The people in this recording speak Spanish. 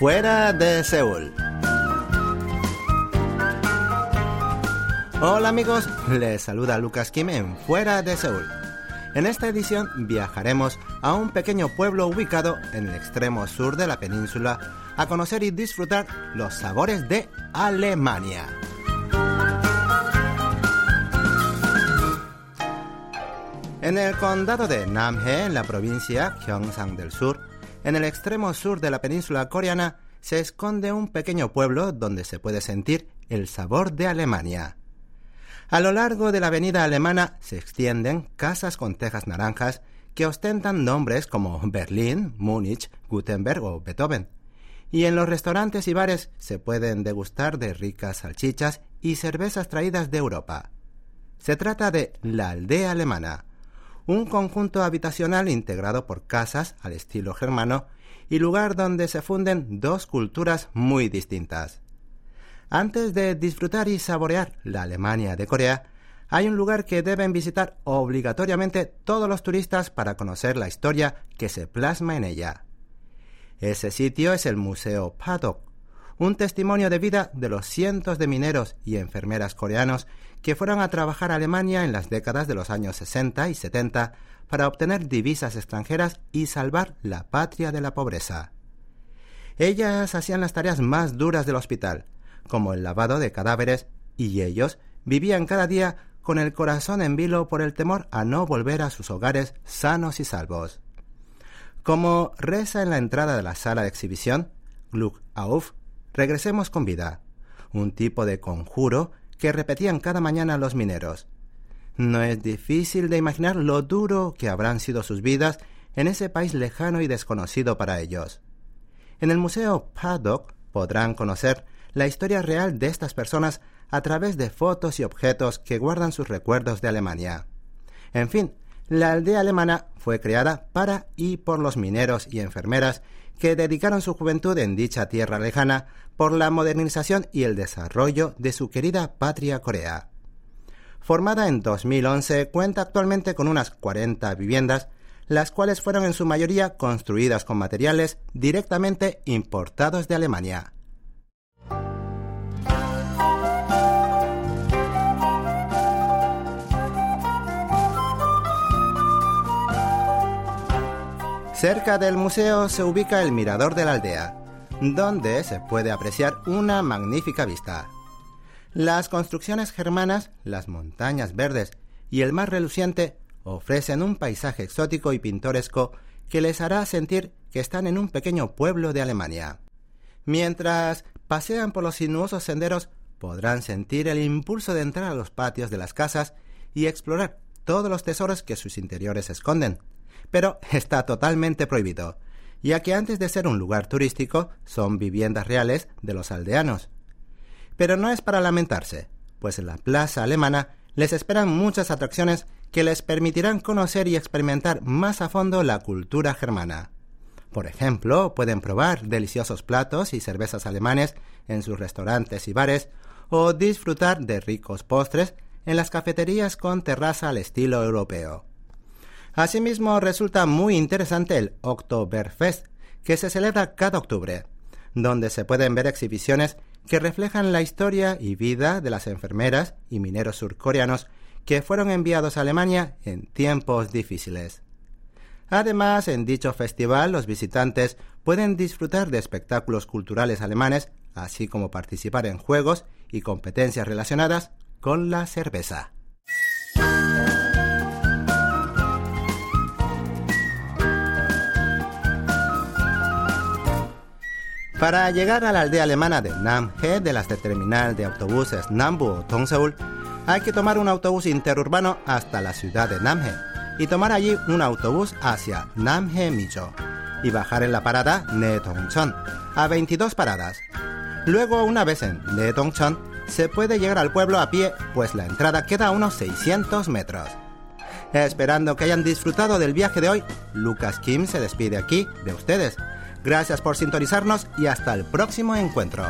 Fuera de Seúl. Hola amigos, les saluda Lucas Kim en Fuera de Seúl. En esta edición viajaremos a un pequeño pueblo ubicado en el extremo sur de la península a conocer y disfrutar los sabores de Alemania. En el condado de Namhae, en la provincia Gyeongsang del Sur, en el extremo sur de la península coreana, se esconde un pequeño pueblo donde se puede sentir el sabor de Alemania. A lo largo de la avenida alemana se extienden casas con tejas naranjas que ostentan nombres como Berlín, Múnich, Gutenberg o Beethoven. Y en los restaurantes y bares se pueden degustar de ricas salchichas y cervezas traídas de Europa. Se trata de la aldea alemana, un conjunto habitacional integrado por casas al estilo germano y lugar donde se funden dos culturas muy distintas. Antes de disfrutar y saborear la Alemania de Corea, hay un lugar que deben visitar obligatoriamente todos los turistas para conocer la historia que se plasma en ella. Ese sitio es el Museo Padok, un testimonio de vida de los cientos de mineros y enfermeras coreanos que fueron a trabajar a Alemania en las décadas de los años 60 y 70 para obtener divisas extranjeras y salvar la patria de la pobreza. Ellas hacían las tareas más duras del hospital, como el lavado de cadáveres, y ellos vivían cada día con el corazón en vilo por el temor a no volver a sus hogares sanos y salvos. Como reza en la entrada de la sala de exhibición, Gluck auf, Regresemos con vida, un tipo de conjuro que repetían cada mañana los mineros. No es difícil de imaginar lo duro que habrán sido sus vidas en ese país lejano y desconocido para ellos. En el Museo Paddock podrán conocer la historia real de estas personas a través de fotos y objetos que guardan sus recuerdos de Alemania. En fin, la aldea alemana fue creada para y por los mineros y enfermeras que dedicaron su juventud en dicha tierra lejana por la modernización y el desarrollo de su querida patria Corea. Formada en 2011, cuenta actualmente con unas 40 viviendas, las cuales fueron en su mayoría construidas con materiales directamente importados de Alemania. Cerca del museo se ubica el Mirador de la Aldea, donde se puede apreciar una magnífica vista. Las construcciones germanas, las montañas verdes y el mar reluciente ofrecen un paisaje exótico y pintoresco que les hará sentir que están en un pequeño pueblo de Alemania. Mientras pasean por los sinuosos senderos, podrán sentir el impulso de entrar a los patios de las casas y explorar todos los tesoros que sus interiores esconden pero está totalmente prohibido, ya que antes de ser un lugar turístico son viviendas reales de los aldeanos. Pero no es para lamentarse, pues en la plaza alemana les esperan muchas atracciones que les permitirán conocer y experimentar más a fondo la cultura germana. Por ejemplo, pueden probar deliciosos platos y cervezas alemanes en sus restaurantes y bares o disfrutar de ricos postres en las cafeterías con terraza al estilo europeo. Asimismo, resulta muy interesante el Oktoberfest, que se celebra cada octubre, donde se pueden ver exhibiciones que reflejan la historia y vida de las enfermeras y mineros surcoreanos que fueron enviados a Alemania en tiempos difíciles. Además, en dicho festival los visitantes pueden disfrutar de espectáculos culturales alemanes, así como participar en juegos y competencias relacionadas con la cerveza. Para llegar a la aldea alemana de Namhe de las de terminal de autobuses Nambu o Tongseul, hay que tomar un autobús interurbano hasta la ciudad de Namhe y tomar allí un autobús hacia Namhe Micho y bajar en la parada Netongchon a 22 paradas. Luego, una vez en Netongchon, se puede llegar al pueblo a pie, pues la entrada queda a unos 600 metros. Esperando que hayan disfrutado del viaje de hoy, Lucas Kim se despide aquí de ustedes Gracias por sintonizarnos y hasta el próximo encuentro.